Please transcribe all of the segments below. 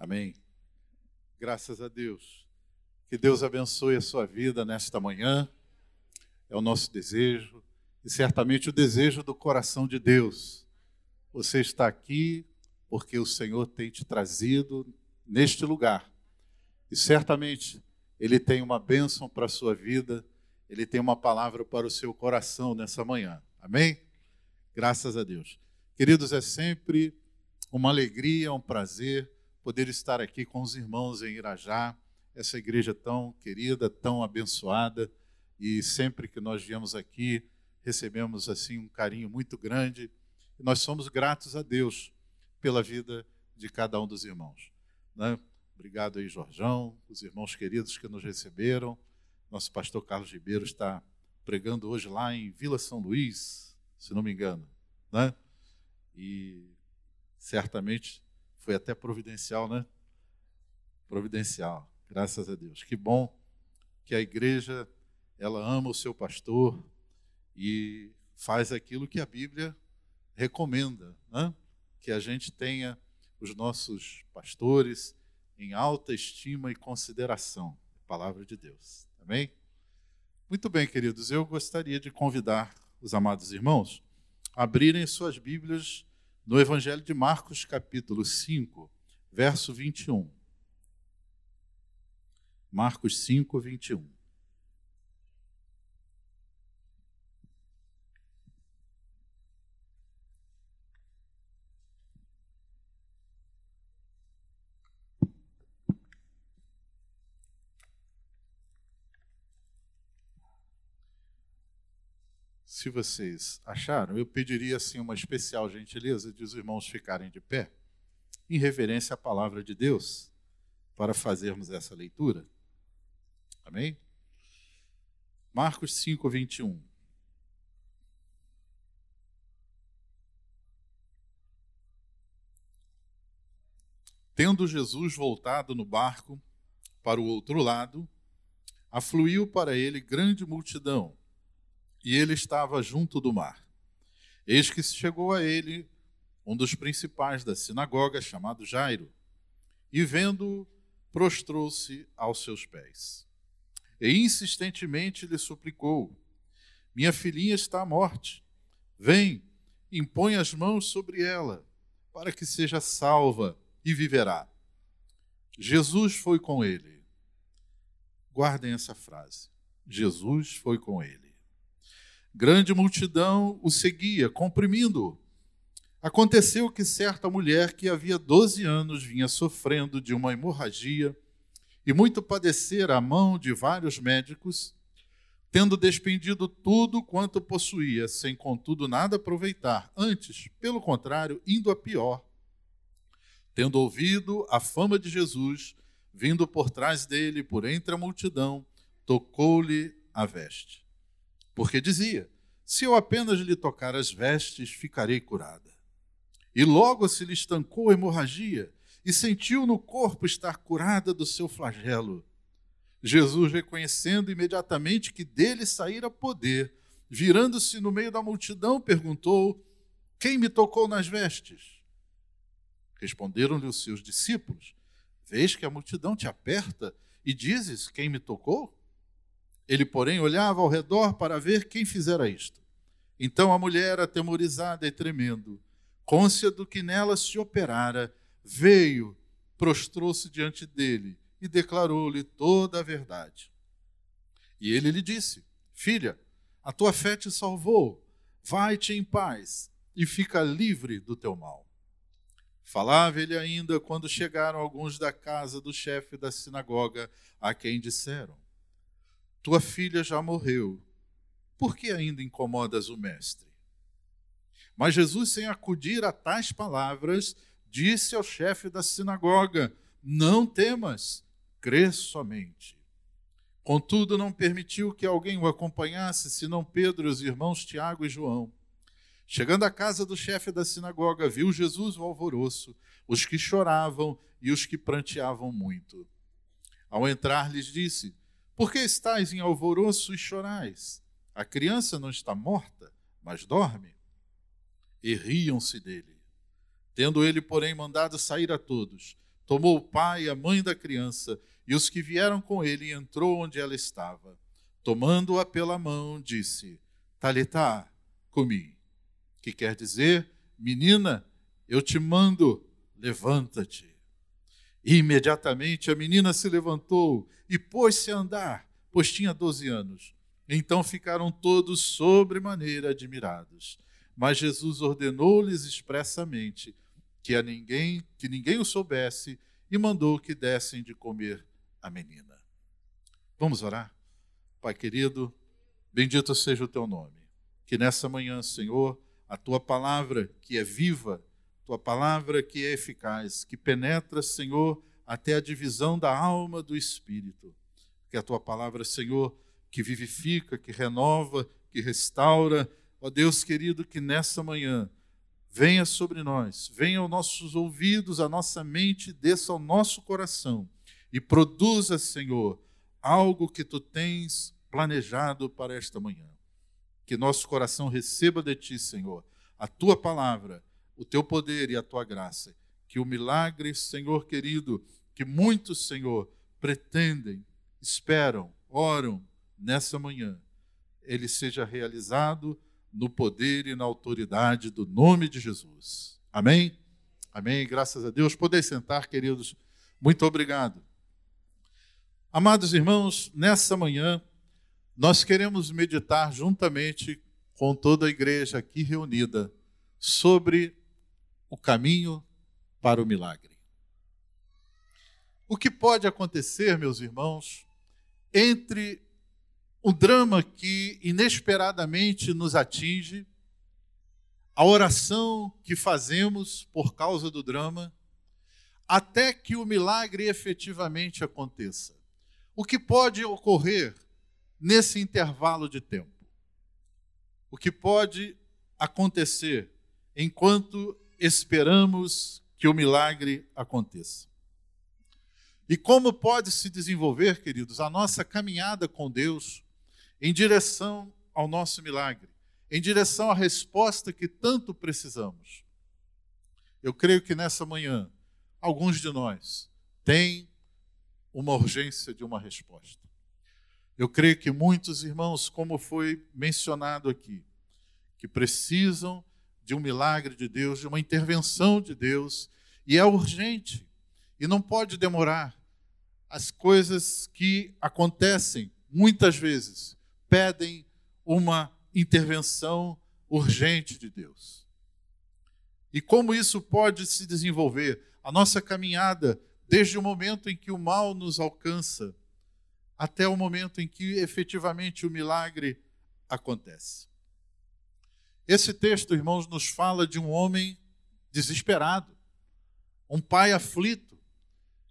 Amém. Graças a Deus. Que Deus abençoe a sua vida nesta manhã. É o nosso desejo e certamente o desejo do coração de Deus. Você está aqui porque o Senhor tem te trazido neste lugar. E certamente Ele tem uma bênção para a sua vida, Ele tem uma palavra para o seu coração nessa manhã. Amém? Graças a Deus. Queridos, é sempre uma alegria, um prazer poder estar aqui com os irmãos em Irajá, essa igreja tão querida, tão abençoada, e sempre que nós viemos aqui, recebemos assim um carinho muito grande, e nós somos gratos a Deus pela vida de cada um dos irmãos. Né? Obrigado aí, Jorjão, os irmãos queridos que nos receberam. Nosso pastor Carlos Ribeiro está pregando hoje lá em Vila São Luís, se não me engano, né? E certamente foi até providencial, né? Providencial, graças a Deus. Que bom que a igreja ela ama o seu pastor e faz aquilo que a Bíblia recomenda, né? que a gente tenha os nossos pastores em alta estima e consideração. Palavra de Deus. Amém? Muito bem, queridos, eu gostaria de convidar os amados irmãos a abrirem suas Bíblias no Evangelho de Marcos, capítulo 5, verso 21. Marcos 5, 21. Se vocês acharam, eu pediria assim uma especial gentileza de os irmãos ficarem de pé, em reverência à palavra de Deus, para fazermos essa leitura. Amém? Marcos 5, 21. Tendo Jesus voltado no barco para o outro lado, afluiu para ele grande multidão e ele estava junto do mar. Eis que chegou a ele um dos principais da sinagoga, chamado Jairo, e vendo-o, prostrou-se aos seus pés. E insistentemente lhe suplicou: Minha filhinha está à morte. Vem, impõe as mãos sobre ela, para que seja salva e viverá. Jesus foi com ele. Guardem essa frase. Jesus foi com ele. Grande multidão o seguia, comprimindo-o. Aconteceu que certa mulher que havia 12 anos vinha sofrendo de uma hemorragia e muito padecer à mão de vários médicos, tendo despendido tudo quanto possuía, sem contudo nada aproveitar, antes, pelo contrário, indo a pior. Tendo ouvido a fama de Jesus, vindo por trás dele, por entre a multidão, tocou-lhe a veste porque dizia: Se eu apenas lhe tocar as vestes, ficarei curada. E logo se lhe estancou a hemorragia e sentiu no corpo estar curada do seu flagelo. Jesus, reconhecendo imediatamente que dele saíra poder, virando-se no meio da multidão, perguntou: Quem me tocou nas vestes? Responderam-lhe os seus discípulos: Vês que a multidão te aperta e dizes: Quem me tocou? Ele, porém, olhava ao redor para ver quem fizera isto. Então a mulher, atemorizada e tremendo, côncia do que nela se operara, veio, prostrou-se diante dele e declarou-lhe toda a verdade. E ele lhe disse: Filha, a tua fé te salvou, vai-te em paz e fica livre do teu mal. Falava ele ainda quando chegaram alguns da casa do chefe da sinagoga, a quem disseram: tua filha já morreu. Por que ainda incomodas o mestre? Mas Jesus, sem acudir a tais palavras, disse ao chefe da sinagoga: Não temas, crê somente. Contudo, não permitiu que alguém o acompanhasse, senão Pedro os irmãos Tiago e João. Chegando à casa do chefe da sinagoga, viu Jesus o alvoroço, os que choravam e os que pranteavam muito. Ao entrar, lhes disse: por que estáis em alvoroço e chorais? A criança não está morta, mas dorme. E riam-se dele. Tendo ele, porém, mandado sair a todos, tomou o pai e a mãe da criança e os que vieram com ele e entrou onde ela estava. Tomando-a pela mão, disse: Talitá, comi. Que quer dizer, menina, eu te mando, levanta-te. Imediatamente a menina se levantou e pôs-se a andar, pois tinha doze anos. Então ficaram todos sobremaneira admirados. Mas Jesus ordenou-lhes expressamente que a ninguém, que ninguém o soubesse, e mandou que dessem de comer a menina. Vamos orar? Pai querido, bendito seja o teu nome. Que nessa manhã, Senhor, a tua palavra que é viva, tua palavra que é eficaz, que penetra, Senhor, até a divisão da alma do espírito. Que a tua palavra, Senhor, que vivifica, que renova, que restaura, ó Deus querido, que nessa manhã venha sobre nós, venha aos nossos ouvidos, à nossa mente, desça ao nosso coração e produza, Senhor, algo que tu tens planejado para esta manhã. Que nosso coração receba de ti, Senhor, a tua palavra, o teu poder e a tua graça. Que o milagre, Senhor querido, que muitos, Senhor, pretendem, esperam, oram nessa manhã, ele seja realizado no poder e na autoridade do nome de Jesus. Amém? Amém. Graças a Deus. Podem sentar, queridos. Muito obrigado. Amados irmãos, nessa manhã, nós queremos meditar juntamente com toda a igreja aqui reunida sobre o caminho para o milagre. O que pode acontecer, meus irmãos, entre o drama que inesperadamente nos atinge, a oração que fazemos por causa do drama, até que o milagre efetivamente aconteça. O que pode ocorrer nesse intervalo de tempo? O que pode acontecer enquanto esperamos que o milagre aconteça? E como pode se desenvolver, queridos, a nossa caminhada com Deus em direção ao nosso milagre, em direção à resposta que tanto precisamos. Eu creio que nessa manhã, alguns de nós têm uma urgência de uma resposta. Eu creio que muitos irmãos, como foi mencionado aqui, que precisam de um milagre de Deus, de uma intervenção de Deus, e é urgente, e não pode demorar. As coisas que acontecem muitas vezes pedem uma intervenção urgente de Deus. E como isso pode se desenvolver? A nossa caminhada, desde o momento em que o mal nos alcança, até o momento em que efetivamente o milagre acontece. Esse texto, irmãos, nos fala de um homem desesperado, um pai aflito,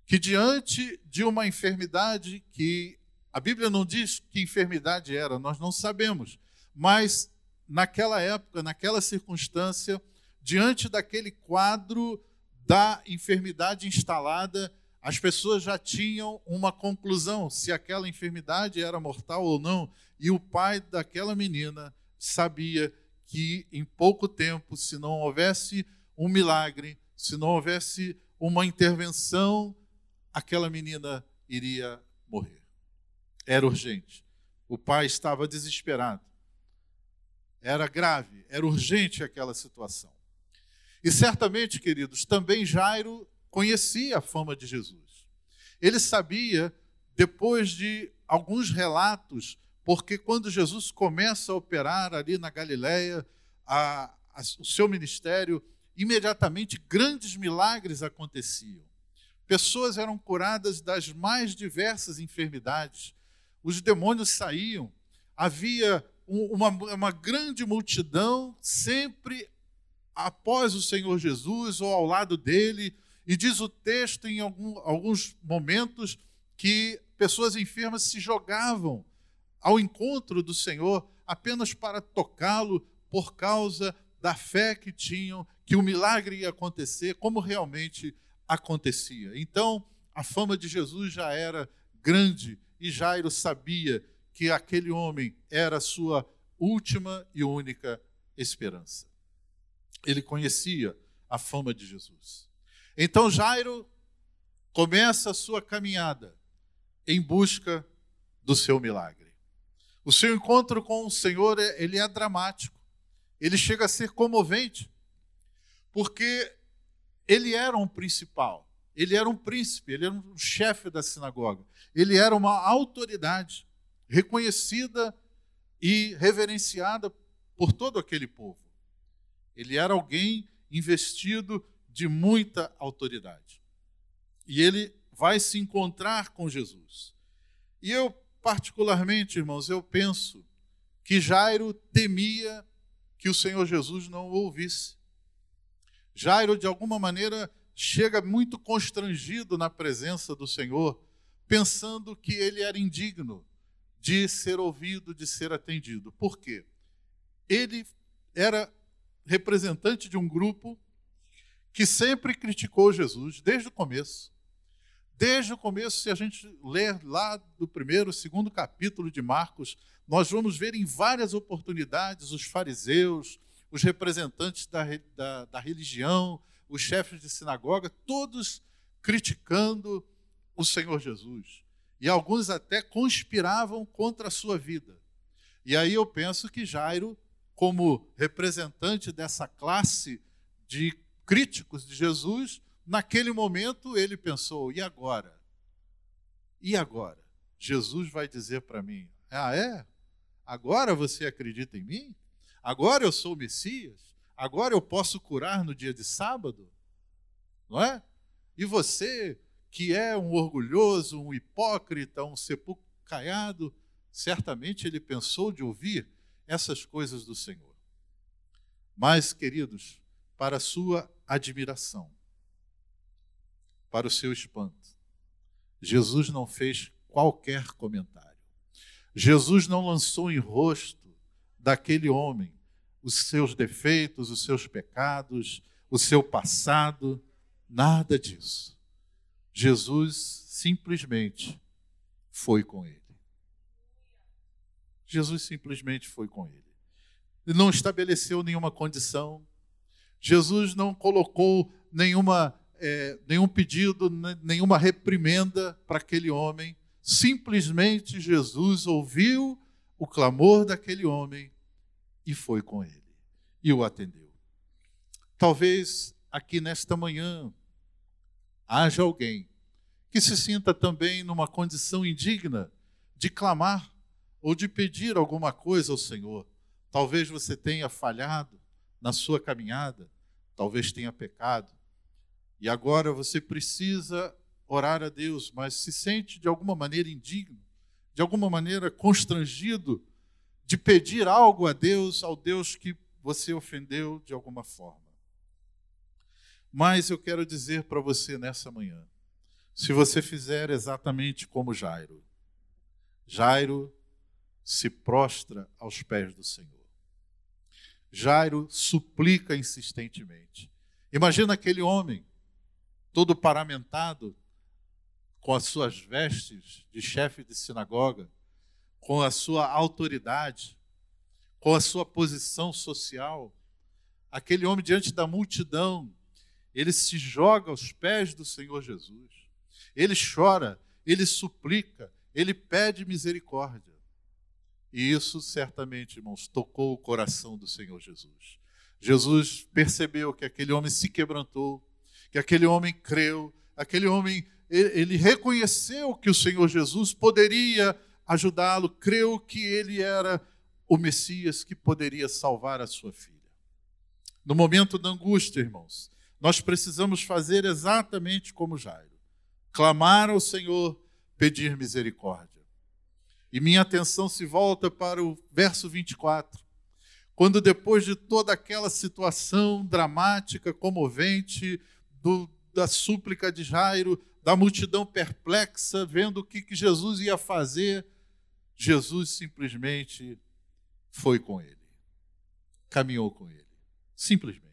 que diante de uma enfermidade que a Bíblia não diz que enfermidade era, nós não sabemos. Mas naquela época, naquela circunstância, diante daquele quadro da enfermidade instalada, as pessoas já tinham uma conclusão se aquela enfermidade era mortal ou não. E o pai daquela menina sabia que em pouco tempo, se não houvesse um milagre, se não houvesse uma intervenção, aquela menina iria morrer era urgente. O pai estava desesperado. Era grave, era urgente aquela situação. E certamente, queridos, também Jairo conhecia a fama de Jesus. Ele sabia, depois de alguns relatos, porque quando Jesus começa a operar ali na Galiléia, o seu ministério, imediatamente grandes milagres aconteciam. Pessoas eram curadas das mais diversas enfermidades. Os demônios saíam, havia uma, uma grande multidão sempre após o Senhor Jesus ou ao lado dele, e diz o texto em algum, alguns momentos que pessoas enfermas se jogavam ao encontro do Senhor apenas para tocá-lo por causa da fé que tinham que o milagre ia acontecer, como realmente acontecia. Então, a fama de Jesus já era grande e Jairo sabia que aquele homem era a sua última e única esperança. Ele conhecia a fama de Jesus. Então Jairo começa a sua caminhada em busca do seu milagre. O seu encontro com o Senhor, ele é dramático. Ele chega a ser comovente, porque ele era um principal, ele era um príncipe, ele era um chefe da sinagoga, ele era uma autoridade reconhecida e reverenciada por todo aquele povo. Ele era alguém investido de muita autoridade. E ele vai se encontrar com Jesus. E eu, particularmente, irmãos, eu penso que Jairo temia que o Senhor Jesus não o ouvisse. Jairo, de alguma maneira, chega muito constrangido na presença do Senhor, pensando que ele era indigno de ser ouvido, de ser atendido. Por quê? Ele era representante de um grupo que sempre criticou Jesus, desde o começo. Desde o começo, se a gente ler lá do primeiro, segundo capítulo de Marcos, nós vamos ver em várias oportunidades os fariseus, os representantes da, da, da religião, os chefes de sinagoga, todos criticando o Senhor Jesus. E alguns até conspiravam contra a sua vida. E aí eu penso que Jairo, como representante dessa classe de críticos de Jesus, naquele momento ele pensou: e agora? E agora? Jesus vai dizer para mim: ah, é? Agora você acredita em mim? Agora eu sou o Messias? Agora eu posso curar no dia de sábado? Não é? E você que é um orgulhoso, um hipócrita, um sepulcro caiado, certamente ele pensou de ouvir essas coisas do Senhor. Mas, queridos, para sua admiração, para o seu espanto, Jesus não fez qualquer comentário. Jesus não lançou em rosto daquele homem os seus defeitos, os seus pecados, o seu passado, nada disso. Jesus simplesmente foi com ele. Jesus simplesmente foi com ele. Ele não estabeleceu nenhuma condição. Jesus não colocou nenhuma, é, nenhum pedido, nenhuma reprimenda para aquele homem. Simplesmente Jesus ouviu o clamor daquele homem e foi com ele e o atendeu. Talvez aqui nesta manhã haja alguém que se sinta também numa condição indigna de clamar ou de pedir alguma coisa ao Senhor. Talvez você tenha falhado na sua caminhada, talvez tenha pecado, e agora você precisa orar a Deus, mas se sente de alguma maneira indigno, de alguma maneira constrangido de pedir algo a Deus, ao Deus que você ofendeu de alguma forma. Mas eu quero dizer para você nessa manhã: se você fizer exatamente como Jairo, Jairo se prostra aos pés do Senhor. Jairo suplica insistentemente. Imagina aquele homem, todo paramentado, com as suas vestes de chefe de sinagoga, com a sua autoridade, com a sua posição social. Aquele homem diante da multidão, ele se joga aos pés do Senhor Jesus. Ele chora, ele suplica, ele pede misericórdia. E isso certamente, irmãos, tocou o coração do Senhor Jesus. Jesus percebeu que aquele homem se quebrantou, que aquele homem creu, aquele homem ele reconheceu que o Senhor Jesus poderia ajudá-lo, creu que ele era o Messias que poderia salvar a sua filha. No momento da angústia, irmãos, nós precisamos fazer exatamente como Jairo: clamar ao Senhor, pedir misericórdia. E minha atenção se volta para o verso 24, quando depois de toda aquela situação dramática, comovente, do, da súplica de Jairo, da multidão perplexa, vendo o que, que Jesus ia fazer, Jesus simplesmente foi com ele, caminhou com ele, simplesmente.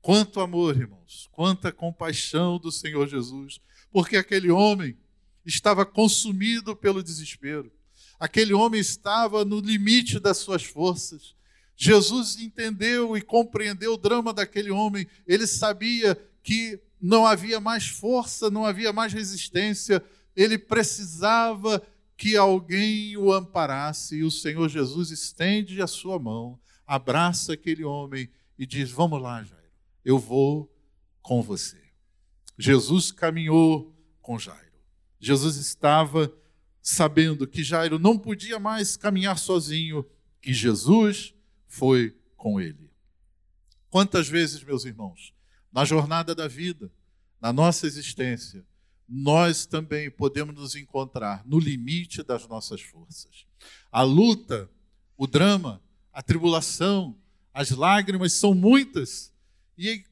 Quanto amor, irmãos, quanta compaixão do Senhor Jesus, porque aquele homem estava consumido pelo desespero, aquele homem estava no limite das suas forças. Jesus entendeu e compreendeu o drama daquele homem, ele sabia que não havia mais força, não havia mais resistência, ele precisava que alguém o amparasse, e o Senhor Jesus estende a sua mão, abraça aquele homem e diz: Vamos lá, Jairo, eu vou com você. Jesus caminhou com Jairo. Jesus estava sabendo que Jairo não podia mais caminhar sozinho, e Jesus foi com ele. Quantas vezes, meus irmãos, na jornada da vida, na nossa existência, nós também podemos nos encontrar no limite das nossas forças. A luta, o drama, a tribulação, as lágrimas são muitas e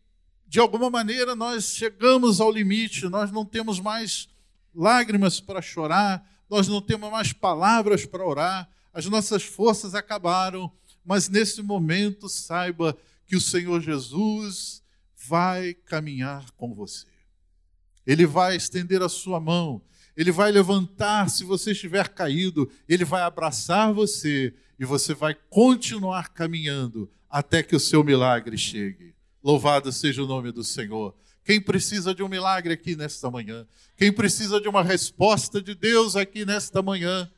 de alguma maneira nós chegamos ao limite, nós não temos mais lágrimas para chorar, nós não temos mais palavras para orar, as nossas forças acabaram, mas nesse momento saiba que o Senhor Jesus vai caminhar com você. Ele vai estender a sua mão, ele vai levantar se você estiver caído, ele vai abraçar você e você vai continuar caminhando até que o seu milagre chegue. Louvado seja o nome do Senhor. Quem precisa de um milagre aqui nesta manhã? Quem precisa de uma resposta de Deus aqui nesta manhã?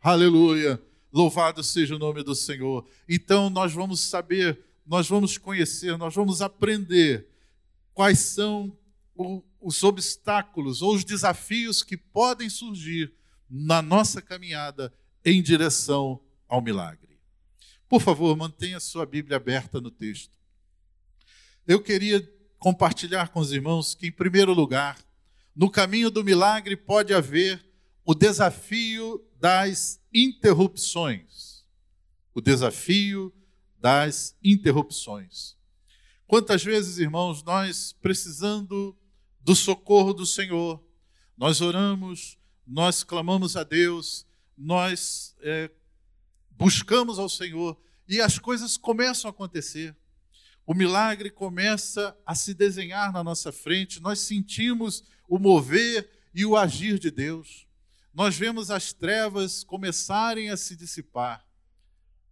Aleluia. Louvado seja o nome do Senhor. Então nós vamos saber, nós vamos conhecer, nós vamos aprender quais são os obstáculos ou os desafios que podem surgir na nossa caminhada em direção ao milagre. Por favor, mantenha sua Bíblia aberta no texto. Eu queria compartilhar com os irmãos que, em primeiro lugar, no caminho do milagre pode haver o desafio das interrupções. O desafio das interrupções. Quantas vezes, irmãos, nós precisando do socorro do Senhor. Nós oramos, nós clamamos a Deus, nós é, buscamos ao Senhor e as coisas começam a acontecer. O milagre começa a se desenhar na nossa frente, nós sentimos o mover e o agir de Deus. Nós vemos as trevas começarem a se dissipar,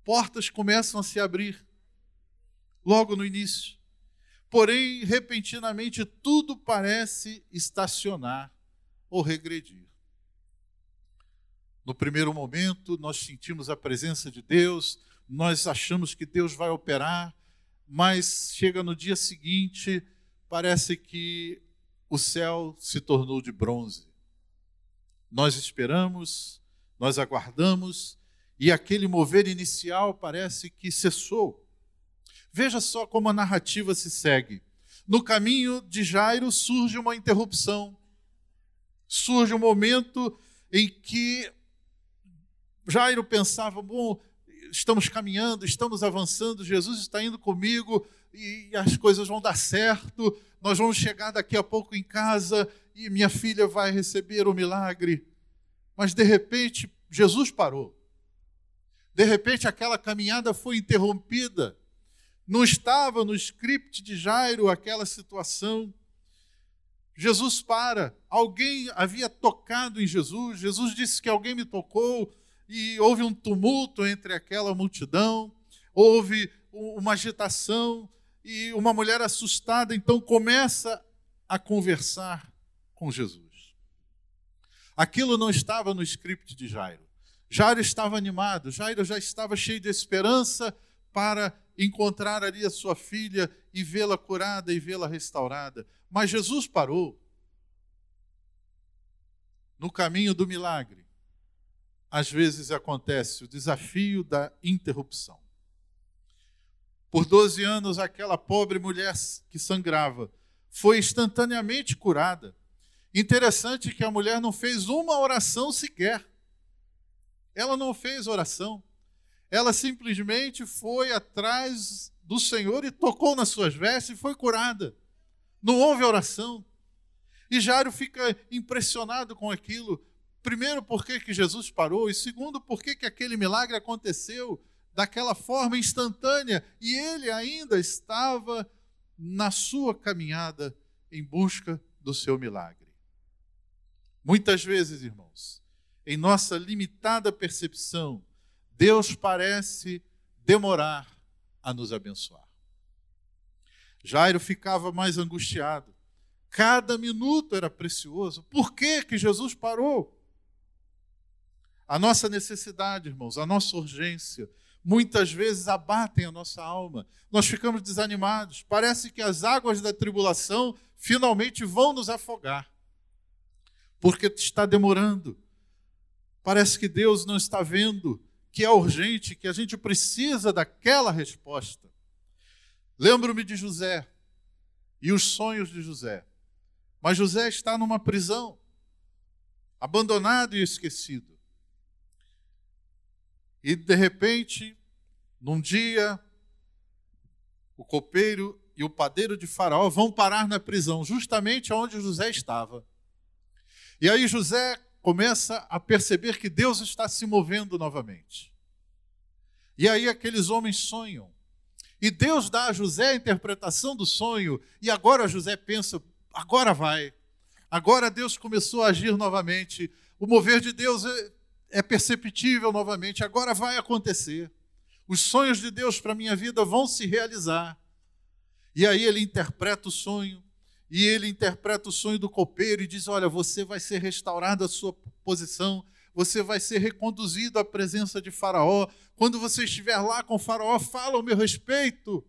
portas começam a se abrir logo no início. Porém, repentinamente, tudo parece estacionar ou regredir. No primeiro momento, nós sentimos a presença de Deus, nós achamos que Deus vai operar, mas chega no dia seguinte, parece que o céu se tornou de bronze. Nós esperamos, nós aguardamos, e aquele mover inicial parece que cessou. Veja só como a narrativa se segue. No caminho de Jairo surge uma interrupção. Surge um momento em que Jairo pensava: bom, estamos caminhando, estamos avançando, Jesus está indo comigo e as coisas vão dar certo. Nós vamos chegar daqui a pouco em casa e minha filha vai receber o milagre. Mas de repente, Jesus parou. De repente, aquela caminhada foi interrompida. Não estava no script de Jairo aquela situação. Jesus para. Alguém havia tocado em Jesus. Jesus disse que alguém me tocou e houve um tumulto entre aquela multidão. Houve uma agitação e uma mulher assustada então começa a conversar com Jesus. Aquilo não estava no script de Jairo. Jairo estava animado, Jairo já estava cheio de esperança para encontrar ali a sua filha e vê-la curada e vê-la restaurada. Mas Jesus parou no caminho do milagre. Às vezes acontece o desafio da interrupção. Por 12 anos, aquela pobre mulher que sangrava foi instantaneamente curada. Interessante que a mulher não fez uma oração sequer. Ela não fez oração. Ela simplesmente foi atrás do Senhor e tocou nas suas vestes e foi curada. Não houve oração. E Jairo fica impressionado com aquilo. Primeiro, por que Jesus parou, e segundo, por que aquele milagre aconteceu daquela forma instantânea e ele ainda estava na sua caminhada em busca do seu milagre. Muitas vezes, irmãos, em nossa limitada percepção, Deus parece demorar a nos abençoar. Jairo ficava mais angustiado. Cada minuto era precioso. Por que, que Jesus parou? A nossa necessidade, irmãos, a nossa urgência, muitas vezes abatem a nossa alma. Nós ficamos desanimados. Parece que as águas da tribulação finalmente vão nos afogar, porque está demorando. Parece que Deus não está vendo que é urgente, que a gente precisa daquela resposta. Lembro-me de José e os sonhos de José. Mas José está numa prisão, abandonado e esquecido. E de repente, num dia, o copeiro e o padeiro de Faraó vão parar na prisão, justamente onde José estava. E aí José começa a perceber que Deus está se movendo novamente. E aí aqueles homens sonham. E Deus dá a José a interpretação do sonho, e agora José pensa: agora vai. Agora Deus começou a agir novamente. O mover de Deus é, é perceptível novamente. Agora vai acontecer. Os sonhos de Deus para minha vida vão se realizar. E aí ele interpreta o sonho, e ele interpreta o sonho do copeiro e diz: Olha, você vai ser restaurado a sua posição, você vai ser reconduzido à presença de Faraó. Quando você estiver lá com Faraó, fala ao meu respeito.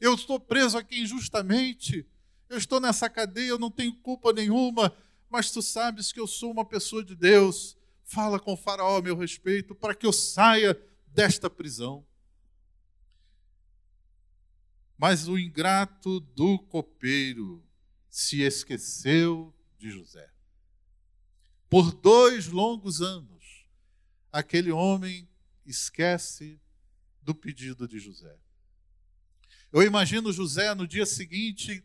Eu estou preso aqui injustamente. Eu estou nessa cadeia, eu não tenho culpa nenhuma, mas tu sabes que eu sou uma pessoa de Deus. Fala com Faraó a meu respeito para que eu saia desta prisão. Mas o ingrato do copeiro se esqueceu de José. Por dois longos anos, aquele homem esquece do pedido de José. Eu imagino José no dia seguinte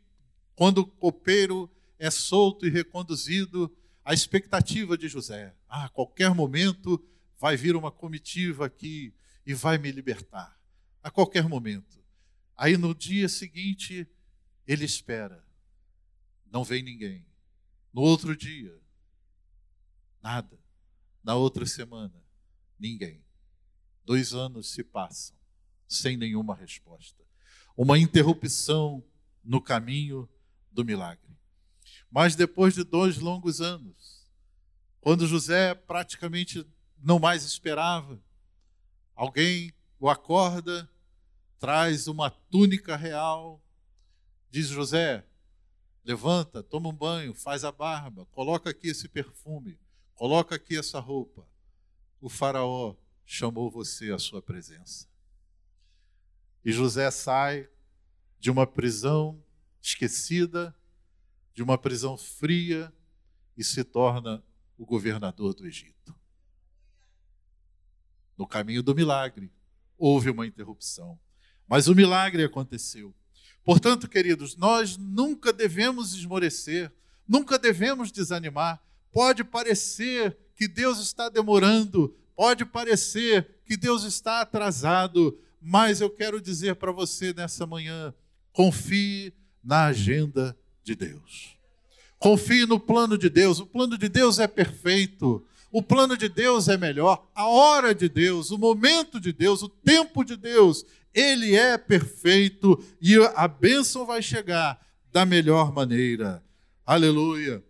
quando o copeiro é solto e reconduzido, a expectativa de José, ah, a qualquer momento vai vir uma comitiva aqui e vai me libertar. A qualquer momento. Aí no dia seguinte, ele espera. Não vem ninguém. No outro dia, nada. Na outra semana, ninguém. Dois anos se passam sem nenhuma resposta. Uma interrupção no caminho do milagre. Mas depois de dois longos anos, quando José praticamente não mais esperava, alguém o acorda, traz uma túnica real, diz José: levanta, toma um banho, faz a barba, coloca aqui esse perfume, coloca aqui essa roupa. O Faraó chamou você à sua presença. E José sai de uma prisão esquecida, de uma prisão fria e se torna o governador do Egito. No caminho do milagre, houve uma interrupção, mas o milagre aconteceu. Portanto, queridos, nós nunca devemos esmorecer, nunca devemos desanimar. Pode parecer que Deus está demorando, pode parecer que Deus está atrasado, mas eu quero dizer para você nessa manhã: confie na agenda de Deus. Confie no plano de Deus. O plano de Deus é perfeito. O plano de Deus é melhor. A hora de Deus, o momento de Deus, o tempo de Deus, ele é perfeito e a bênção vai chegar da melhor maneira. Aleluia.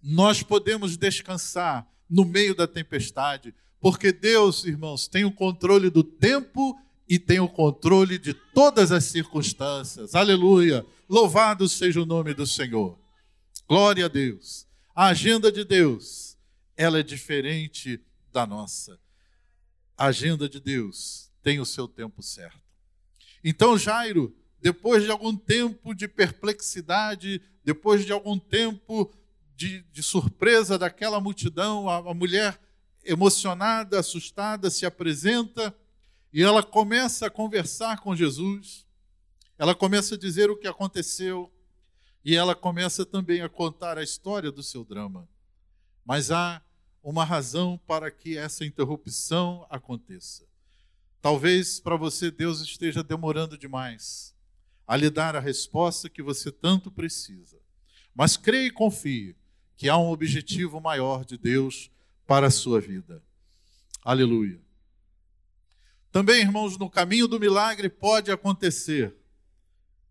Nós podemos descansar no meio da tempestade, porque Deus, irmãos, tem o controle do tempo e tem o controle de todas as circunstâncias. Aleluia! Louvado seja o nome do Senhor. Glória a Deus. A agenda de Deus, ela é diferente da nossa. A agenda de Deus tem o seu tempo certo. Então, Jairo, depois de algum tempo de perplexidade, depois de algum tempo de, de surpresa daquela multidão, a, a mulher emocionada, assustada, se apresenta e ela começa a conversar com Jesus, ela começa a dizer o que aconteceu, e ela começa também a contar a história do seu drama. Mas há uma razão para que essa interrupção aconteça. Talvez para você Deus esteja demorando demais a lhe dar a resposta que você tanto precisa. Mas creia e confie que há um objetivo maior de Deus para a sua vida. Aleluia. Também, irmãos, no caminho do milagre pode acontecer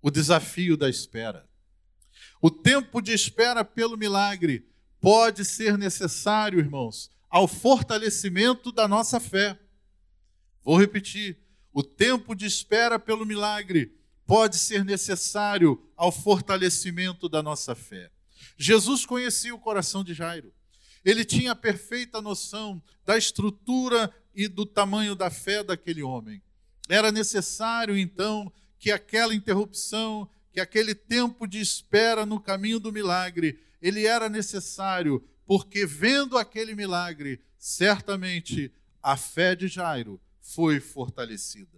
o desafio da espera. O tempo de espera pelo milagre pode ser necessário, irmãos, ao fortalecimento da nossa fé. Vou repetir: o tempo de espera pelo milagre pode ser necessário ao fortalecimento da nossa fé. Jesus conhecia o coração de Jairo. Ele tinha perfeita noção da estrutura e do tamanho da fé daquele homem. Era necessário, então, que aquela interrupção, que aquele tempo de espera no caminho do milagre, ele era necessário, porque vendo aquele milagre, certamente a fé de Jairo foi fortalecida.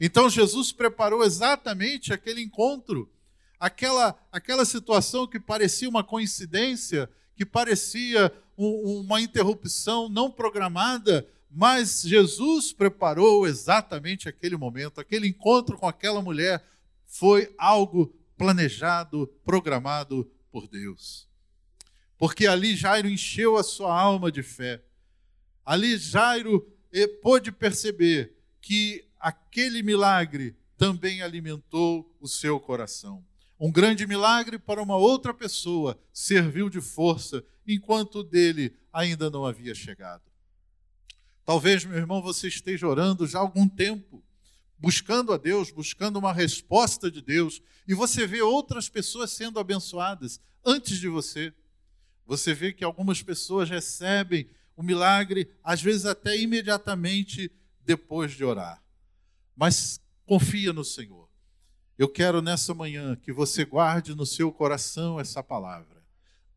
Então Jesus preparou exatamente aquele encontro, aquela, aquela situação que parecia uma coincidência, que parecia um, uma interrupção não programada, mas Jesus preparou exatamente aquele momento, aquele encontro com aquela mulher foi algo planejado, programado por Deus. Porque ali Jairo encheu a sua alma de fé. Ali Jairo pôde perceber que aquele milagre também alimentou o seu coração. Um grande milagre para uma outra pessoa serviu de força, enquanto dele ainda não havia chegado. Talvez, meu irmão, você esteja orando já há algum tempo, buscando a Deus, buscando uma resposta de Deus, e você vê outras pessoas sendo abençoadas antes de você. Você vê que algumas pessoas recebem o milagre, às vezes até imediatamente depois de orar. Mas confia no Senhor. Eu quero nessa manhã que você guarde no seu coração essa palavra.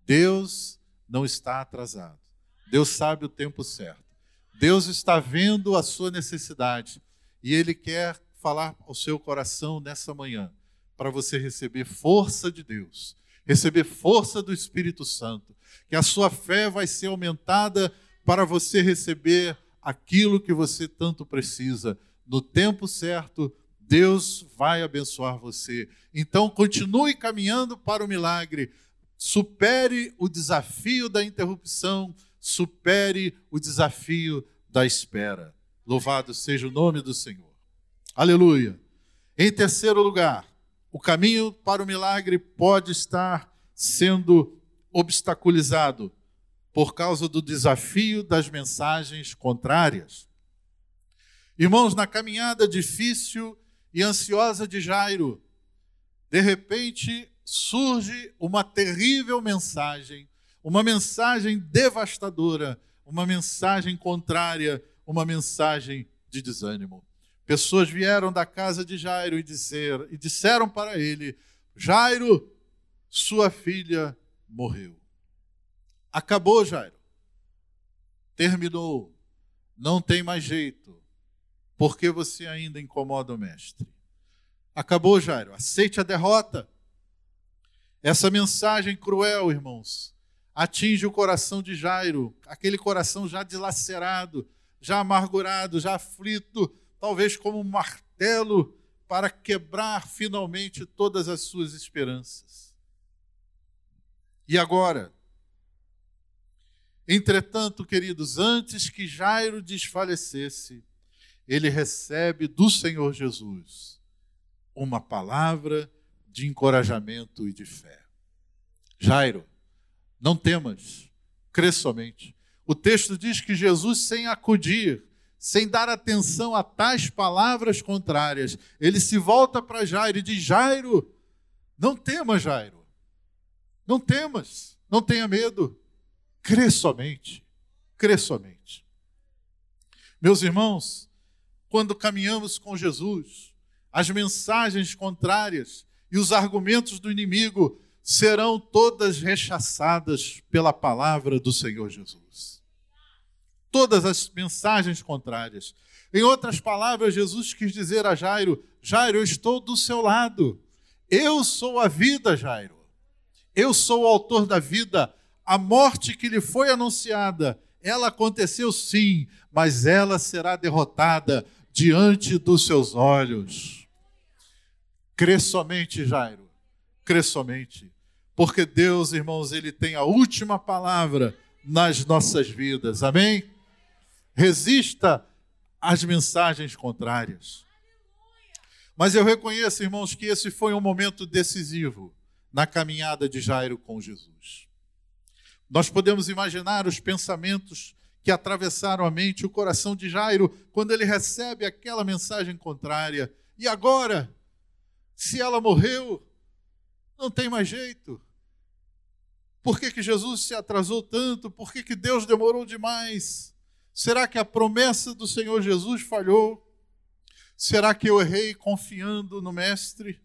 Deus não está atrasado. Deus sabe o tempo certo. Deus está vendo a sua necessidade e Ele quer falar ao seu coração nessa manhã para você receber força de Deus, receber força do Espírito Santo, que a sua fé vai ser aumentada para você receber aquilo que você tanto precisa. No tempo certo, Deus vai abençoar você. Então, continue caminhando para o milagre. Supere o desafio da interrupção supere o desafio da espera. Louvado seja o nome do Senhor. Aleluia. Em terceiro lugar, o caminho para o milagre pode estar sendo obstaculizado por causa do desafio das mensagens contrárias. Irmãos, na caminhada difícil e ansiosa de Jairo, de repente surge uma terrível mensagem uma mensagem devastadora, uma mensagem contrária, uma mensagem de desânimo. Pessoas vieram da casa de Jairo e, e disseram para ele: Jairo, sua filha morreu. Acabou, Jairo. Terminou. Não tem mais jeito. Porque você ainda incomoda o mestre. Acabou, Jairo. Aceite a derrota. Essa mensagem cruel, irmãos, atinge o coração de Jairo, aquele coração já dilacerado, já amargurado, já aflito, talvez como um martelo para quebrar finalmente todas as suas esperanças. E agora? Entretanto, queridos, antes que Jairo desfalecesse, ele recebe do Senhor Jesus uma palavra de encorajamento e de fé. Jairo, não temas, crê somente. O texto diz que Jesus, sem acudir, sem dar atenção a tais palavras contrárias, ele se volta para Jairo e diz: Jairo, não temas, Jairo. Não temas, não tenha medo. Crê somente, crê somente. Meus irmãos, quando caminhamos com Jesus, as mensagens contrárias e os argumentos do inimigo serão todas rechaçadas pela palavra do Senhor Jesus. Todas as mensagens contrárias. Em outras palavras, Jesus quis dizer a Jairo: Jairo, eu estou do seu lado. Eu sou a vida, Jairo. Eu sou o autor da vida. A morte que lhe foi anunciada, ela aconteceu sim, mas ela será derrotada diante dos seus olhos. Crê somente, Jairo. Crê somente. Porque Deus, irmãos, Ele tem a última palavra nas nossas vidas. Amém? Resista às mensagens contrárias. Mas eu reconheço, irmãos, que esse foi um momento decisivo na caminhada de Jairo com Jesus. Nós podemos imaginar os pensamentos que atravessaram a mente e o coração de Jairo quando ele recebe aquela mensagem contrária. E agora, se ela morreu, não tem mais jeito. Por que, que Jesus se atrasou tanto? Por que, que Deus demorou demais? Será que a promessa do Senhor Jesus falhou? Será que eu errei confiando no Mestre?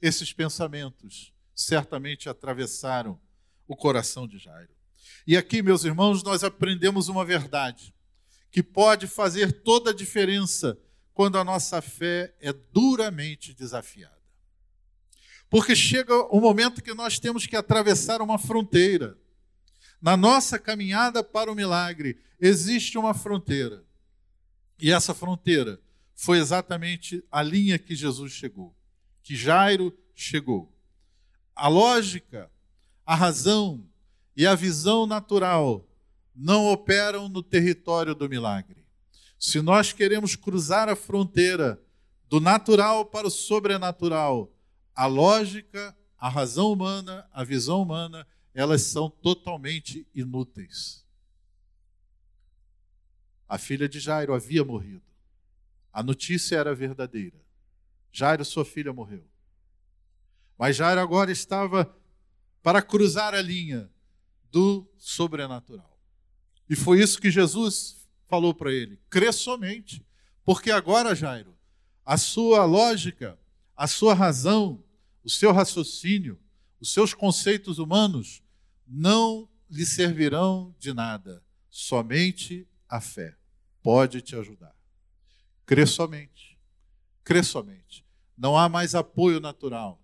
Esses pensamentos certamente atravessaram o coração de Jairo. E aqui, meus irmãos, nós aprendemos uma verdade que pode fazer toda a diferença quando a nossa fé é duramente desafiada. Porque chega o momento que nós temos que atravessar uma fronteira. Na nossa caminhada para o milagre, existe uma fronteira. E essa fronteira foi exatamente a linha que Jesus chegou, que Jairo chegou. A lógica, a razão e a visão natural não operam no território do milagre. Se nós queremos cruzar a fronteira do natural para o sobrenatural, a lógica, a razão humana, a visão humana, elas são totalmente inúteis. A filha de Jairo havia morrido. A notícia era verdadeira. Jairo, sua filha, morreu. Mas Jairo agora estava para cruzar a linha do sobrenatural. E foi isso que Jesus falou para ele: crê somente, porque agora, Jairo, a sua lógica, a sua razão, o seu raciocínio, os seus conceitos humanos não lhe servirão de nada, somente a fé pode te ajudar. Crê somente. Crê somente. Não há mais apoio natural.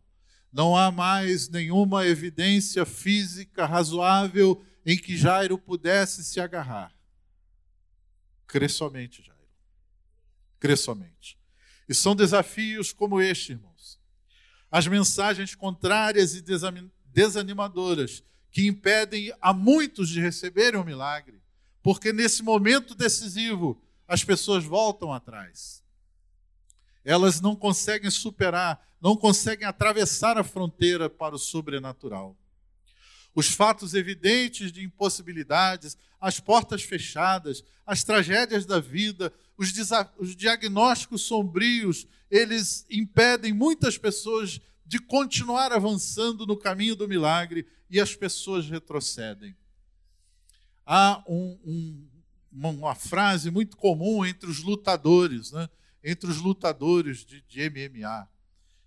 Não há mais nenhuma evidência física razoável em que Jairo pudesse se agarrar. Crê somente, Jairo. Crê somente. E são desafios como este, irmãos. As mensagens contrárias e desanimadoras que impedem a muitos de receberem o milagre porque nesse momento decisivo as pessoas voltam atrás. Elas não conseguem superar, não conseguem atravessar a fronteira para o sobrenatural. Os fatos evidentes de impossibilidades, as portas fechadas, as tragédias da vida, os, os diagnósticos sombrios, eles impedem muitas pessoas de continuar avançando no caminho do milagre e as pessoas retrocedem. Há um, um, uma frase muito comum entre os lutadores, né? Entre os lutadores de, de MMA.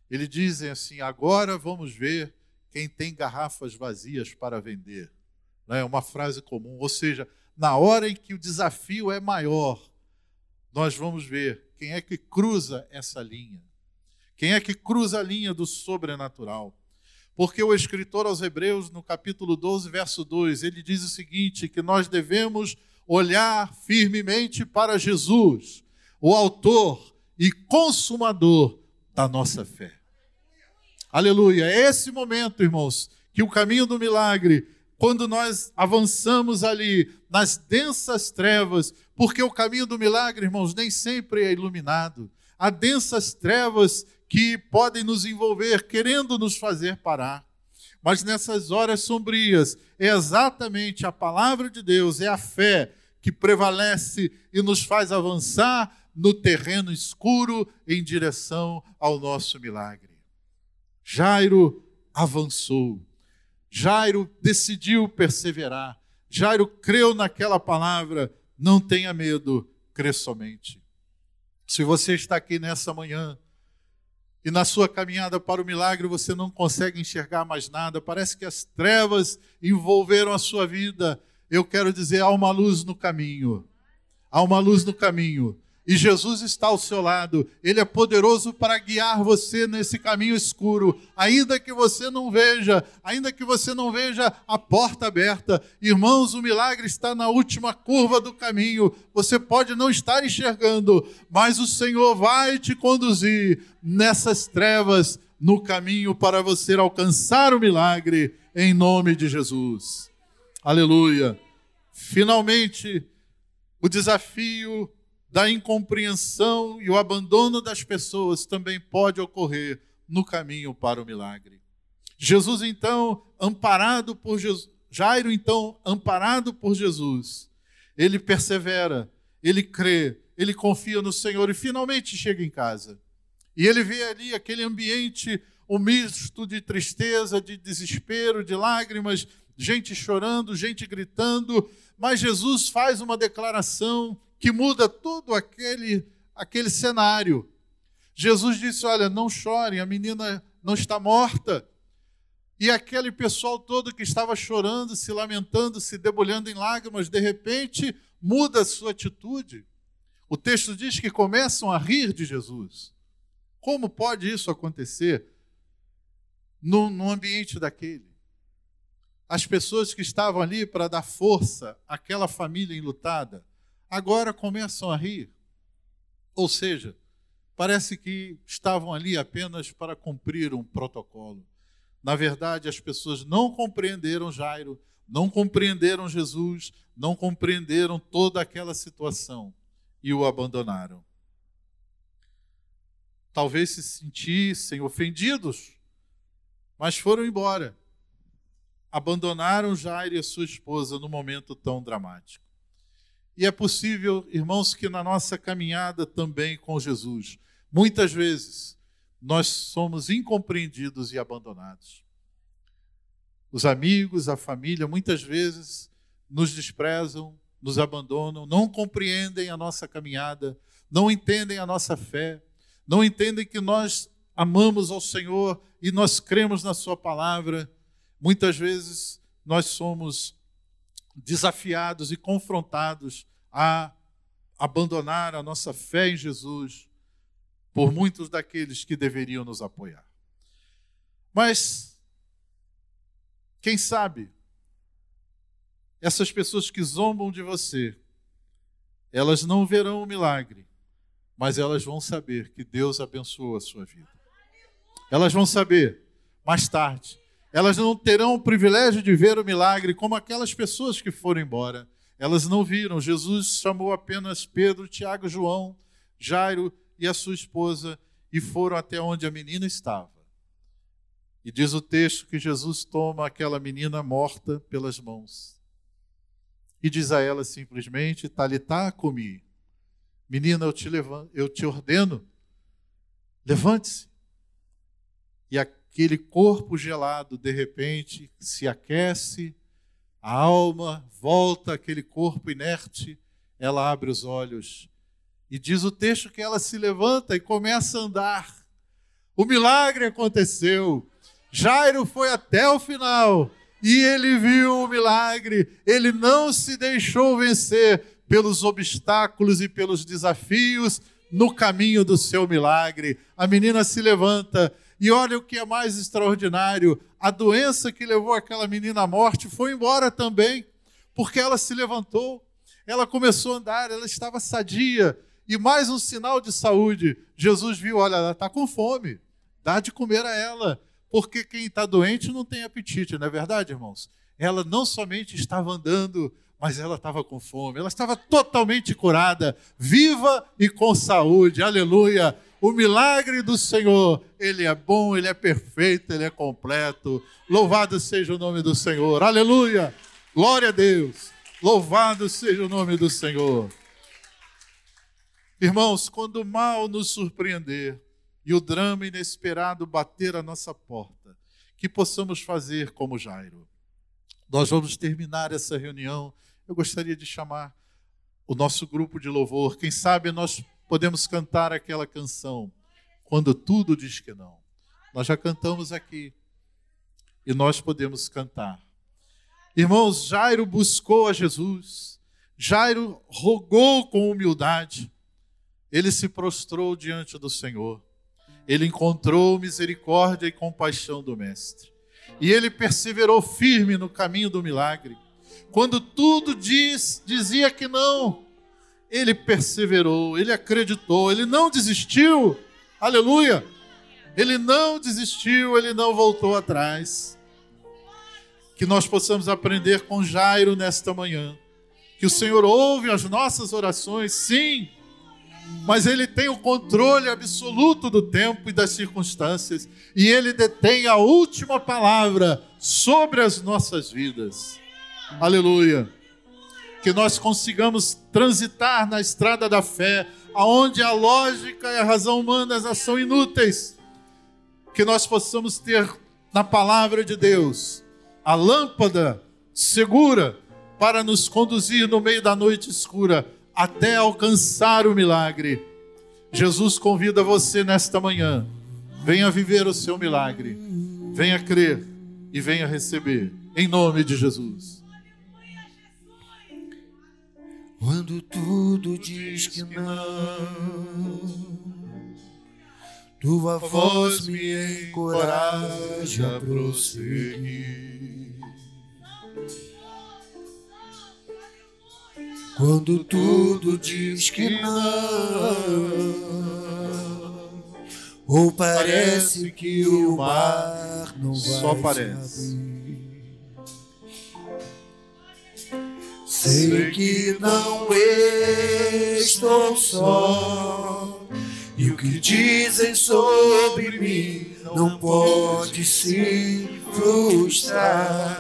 Eles dizem assim: agora vamos ver quem tem garrafas vazias para vender. É uma frase comum. Ou seja, na hora em que o desafio é maior, nós vamos ver quem é que cruza essa linha. Quem é que cruza a linha do sobrenatural? Porque o escritor aos Hebreus, no capítulo 12, verso 2, ele diz o seguinte: que nós devemos olhar firmemente para Jesus, o autor e consumador da nossa fé. Aleluia. É esse momento, irmãos, que o caminho do milagre, quando nós avançamos ali nas densas trevas, porque o caminho do milagre, irmãos, nem sempre é iluminado. Há densas trevas que podem nos envolver, querendo nos fazer parar. Mas nessas horas sombrias, é exatamente a palavra de Deus, é a fé que prevalece e nos faz avançar no terreno escuro em direção ao nosso milagre. Jairo avançou. Jairo decidiu perseverar. Jairo creu naquela palavra. Não tenha medo, crê somente. Se você está aqui nessa manhã e na sua caminhada para o milagre você não consegue enxergar mais nada, parece que as trevas envolveram a sua vida. Eu quero dizer, há uma luz no caminho. Há uma luz no caminho. E Jesus está ao seu lado, Ele é poderoso para guiar você nesse caminho escuro, ainda que você não veja, ainda que você não veja a porta aberta. Irmãos, o milagre está na última curva do caminho, você pode não estar enxergando, mas o Senhor vai te conduzir nessas trevas no caminho para você alcançar o milagre, em nome de Jesus. Aleluia. Finalmente, o desafio da incompreensão e o abandono das pessoas também pode ocorrer no caminho para o milagre. Jesus, então, amparado por Jesus, Jairo, então, amparado por Jesus, ele persevera, ele crê, ele confia no Senhor e finalmente chega em casa. E ele vê ali aquele ambiente, um misto de tristeza, de desespero, de lágrimas, gente chorando, gente gritando, mas Jesus faz uma declaração que muda todo aquele, aquele cenário. Jesus disse: Olha, não chorem, a menina não está morta. E aquele pessoal todo que estava chorando, se lamentando, se debulhando em lágrimas, de repente muda a sua atitude. O texto diz que começam a rir de Jesus. Como pode isso acontecer no, no ambiente daquele? As pessoas que estavam ali para dar força àquela família enlutada, agora começam a rir. Ou seja, parece que estavam ali apenas para cumprir um protocolo. Na verdade, as pessoas não compreenderam Jairo, não compreenderam Jesus, não compreenderam toda aquela situação e o abandonaram. Talvez se sentissem ofendidos, mas foram embora. Abandonaram Jairo e sua esposa no momento tão dramático. E é possível, irmãos, que na nossa caminhada também com Jesus, muitas vezes nós somos incompreendidos e abandonados. Os amigos, a família, muitas vezes nos desprezam, nos abandonam, não compreendem a nossa caminhada, não entendem a nossa fé, não entendem que nós amamos ao Senhor e nós cremos na Sua palavra. Muitas vezes nós somos desafiados e confrontados a abandonar a nossa fé em Jesus por muitos daqueles que deveriam nos apoiar. Mas, quem sabe, essas pessoas que zombam de você, elas não verão o milagre, mas elas vão saber que Deus abençoou a sua vida. Elas vão saber mais tarde. Elas não terão o privilégio de ver o milagre como aquelas pessoas que foram embora. Elas não viram. Jesus chamou apenas Pedro, Tiago, João, Jairo e a sua esposa e foram até onde a menina estava. E diz o texto que Jesus toma aquela menina morta pelas mãos e diz a ela simplesmente: Talitá comi. Menina, eu te, levanto, eu te ordeno, levante-se. E aquele corpo gelado, de repente, se aquece, a alma volta àquele corpo inerte, ela abre os olhos. E diz o texto que ela se levanta e começa a andar. O milagre aconteceu. Jairo foi até o final e ele viu o milagre, ele não se deixou vencer pelos obstáculos e pelos desafios no caminho do seu milagre. A menina se levanta e olha o que é mais extraordinário: a doença que levou aquela menina à morte foi embora também, porque ela se levantou, ela começou a andar, ela estava sadia. E mais um sinal de saúde: Jesus viu, olha, ela está com fome, dá de comer a ela porque quem está doente não tem apetite, não é verdade, irmãos? Ela não somente estava andando, mas ela estava com fome, ela estava totalmente curada, viva e com saúde, aleluia. O milagre do Senhor, ele é bom, ele é perfeito, ele é completo. Louvado seja o nome do Senhor, aleluia. Glória a Deus, louvado seja o nome do Senhor. Irmãos, quando o mal nos surpreender, e o drama inesperado bater à nossa porta, que possamos fazer como Jairo. Nós vamos terminar essa reunião. Eu gostaria de chamar o nosso grupo de louvor. Quem sabe nós podemos cantar aquela canção, Quando Tudo Diz Que Não. Nós já cantamos aqui e nós podemos cantar. Irmãos, Jairo buscou a Jesus, Jairo rogou com humildade, ele se prostrou diante do Senhor ele encontrou misericórdia e compaixão do Mestre. E ele perseverou firme no caminho do milagre. Quando tudo diz, dizia que não, ele perseverou, ele acreditou, ele não desistiu. Aleluia! Ele não desistiu, ele não voltou atrás. Que nós possamos aprender com Jairo nesta manhã. Que o Senhor ouve as nossas orações, sim, mas Ele tem o controle absoluto do tempo e das circunstâncias, e Ele detém a última palavra sobre as nossas vidas. Aleluia. Que nós consigamos transitar na estrada da fé, aonde a lógica e a razão humanas são inúteis. Que nós possamos ter na palavra de Deus a lâmpada segura para nos conduzir no meio da noite escura até alcançar o milagre. Jesus convida você nesta manhã. Venha viver o seu milagre. Venha crer e venha receber. Em nome de Jesus. Quando tudo diz que não, tua voz me encoraja a prosseguir. Quando tudo diz que não, ou parece que o mar não vai só parece. Sei que não estou só. E o que dizem sobre mim não pode se frustrar.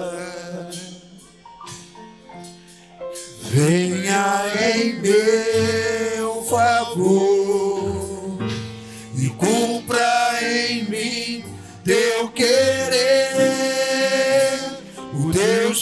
Venha em meu favor e cumpra em mim teu querer,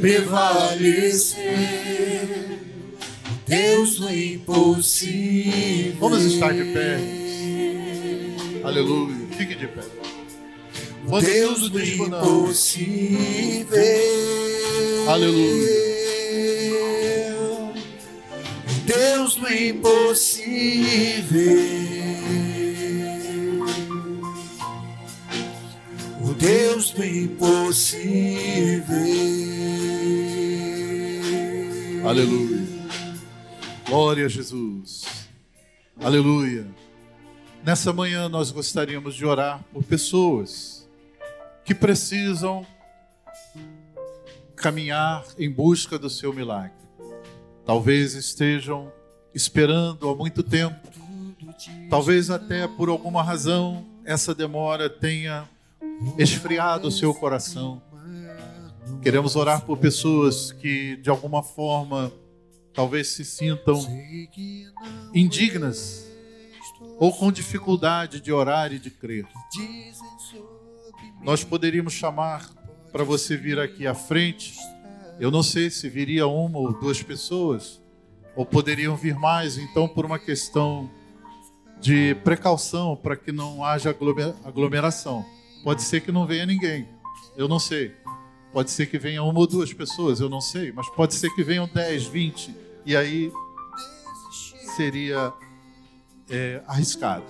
prevalecer. Deus do impossível. Vamos estar de pé. Aleluia. Fique de pé. Quando Deus tudo do não, impossível. Aleluia. Deus do impossível. O Deus do impossível. Aleluia. Glória a Jesus. Aleluia. Nessa manhã nós gostaríamos de orar por pessoas que precisam caminhar em busca do seu milagre. Talvez estejam esperando há muito tempo, talvez até por alguma razão essa demora tenha esfriado o seu coração. Queremos orar por pessoas que de alguma forma talvez se sintam indignas ou com dificuldade de orar e de crer. Nós poderíamos chamar para você vir aqui à frente. Eu não sei se viria uma ou duas pessoas, ou poderiam vir mais, então, por uma questão de precaução, para que não haja aglomer- aglomeração. Pode ser que não venha ninguém, eu não sei. Pode ser que venha uma ou duas pessoas, eu não sei. Mas pode ser que venham 10, 20, e aí seria é, arriscado.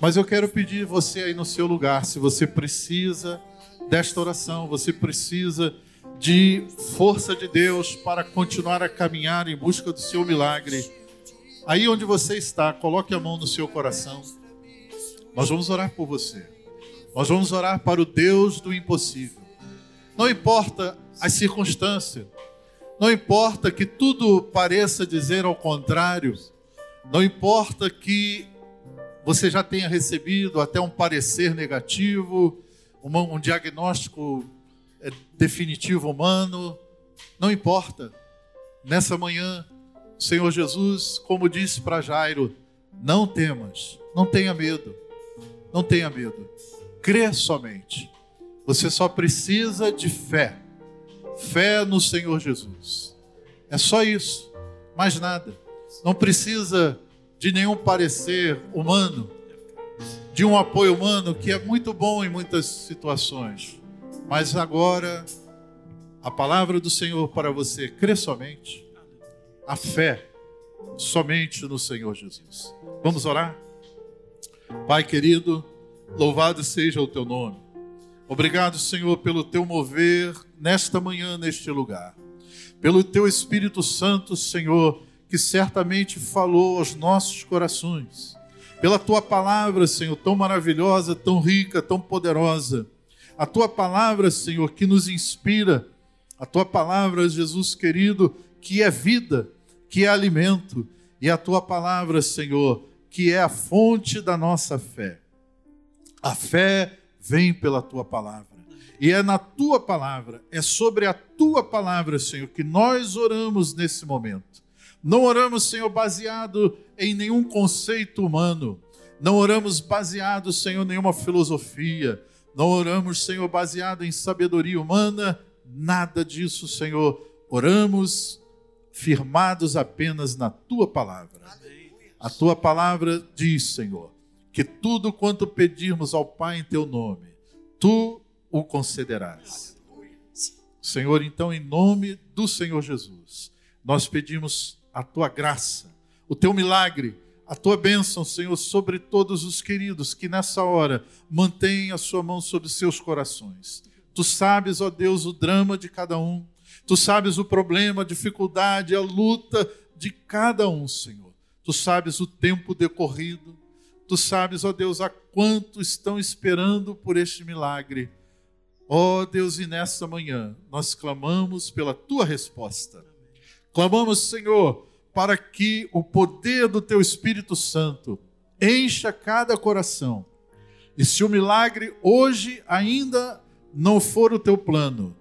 Mas eu quero pedir você aí no seu lugar, se você precisa desta oração, você precisa de força de Deus para continuar a caminhar em busca do seu milagre. Aí onde você está, coloque a mão no seu coração. Nós vamos orar por você. Nós vamos orar para o Deus do impossível. Não importa as circunstâncias, não importa que tudo pareça dizer ao contrário, não importa que você já tenha recebido até um parecer negativo, uma- um diagnóstico é, definitivo humano, não importa. Nessa manhã, o Senhor Jesus, como disse para Jairo, não temas, não tenha medo, não tenha medo, crê somente. Você só precisa de fé, fé no Senhor Jesus. É só isso, mais nada. Não precisa de nenhum parecer humano, de um apoio humano que é muito bom em muitas situações. Mas agora, a palavra do Senhor para você, crê somente. A fé somente no Senhor Jesus. Vamos orar? Pai querido, louvado seja o teu nome. Obrigado, Senhor, pelo teu mover nesta manhã, neste lugar. Pelo teu Espírito Santo, Senhor, que certamente falou aos nossos corações. Pela tua palavra, Senhor, tão maravilhosa, tão rica, tão poderosa. A tua palavra, Senhor, que nos inspira. A tua palavra, Jesus querido, que é vida, que é alimento. E a tua palavra, Senhor, que é a fonte da nossa fé. A fé vem pela tua palavra. E é na tua palavra, é sobre a tua palavra, Senhor, que nós oramos nesse momento. Não oramos, Senhor, baseado em nenhum conceito humano. Não oramos baseado, Senhor, em nenhuma filosofia. Não oramos, Senhor, baseado em sabedoria humana. Nada disso, Senhor. Oramos firmados apenas na tua palavra. A tua palavra diz, Senhor, que tudo quanto pedirmos ao Pai em teu nome, tu o concederás. Senhor, então, em nome do Senhor Jesus, nós pedimos a tua graça, o teu milagre, a tua bênção, Senhor, sobre todos os queridos que nessa hora mantêm a sua mão sobre seus corações. Tu sabes, ó Deus, o drama de cada um, tu sabes o problema, a dificuldade, a luta de cada um, Senhor. Tu sabes o tempo decorrido. Tu sabes, ó Deus, há quanto estão esperando por este milagre. Ó Deus, e nessa manhã nós clamamos pela tua resposta. Clamamos, Senhor, para que o poder do teu Espírito Santo encha cada coração. E se o milagre hoje ainda não for o teu plano,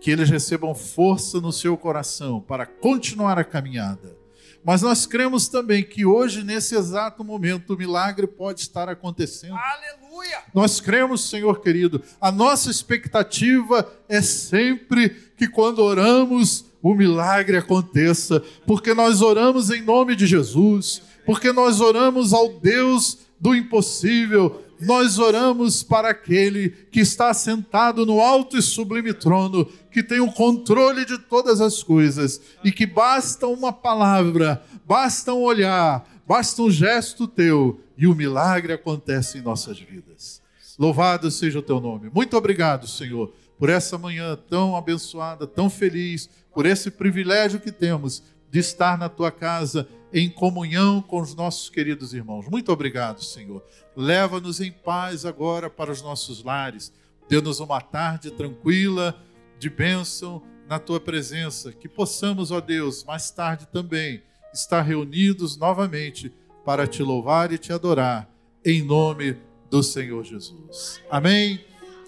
que eles recebam força no seu coração para continuar a caminhada mas nós cremos também que hoje, nesse exato momento, o milagre pode estar acontecendo. Aleluia! Nós cremos, Senhor querido, a nossa expectativa é sempre que quando oramos, o milagre aconteça, porque nós oramos em nome de Jesus, porque nós oramos ao Deus do impossível, nós oramos para aquele que está sentado no alto e sublime trono, que tem o controle de todas as coisas e que basta uma palavra, basta um olhar, basta um gesto teu e o milagre acontece em nossas vidas. Louvado seja o teu nome. Muito obrigado, Senhor, por essa manhã tão abençoada, tão feliz, por esse privilégio que temos de estar na tua casa em comunhão com os nossos queridos irmãos. Muito obrigado, Senhor. Leva-nos em paz agora para os nossos lares. Dê-nos uma tarde tranquila, de bênção na tua presença. Que possamos, ó Deus, mais tarde também estar reunidos novamente para te louvar e te adorar, em nome do Senhor Jesus. Amém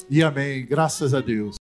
e amém. Graças a Deus.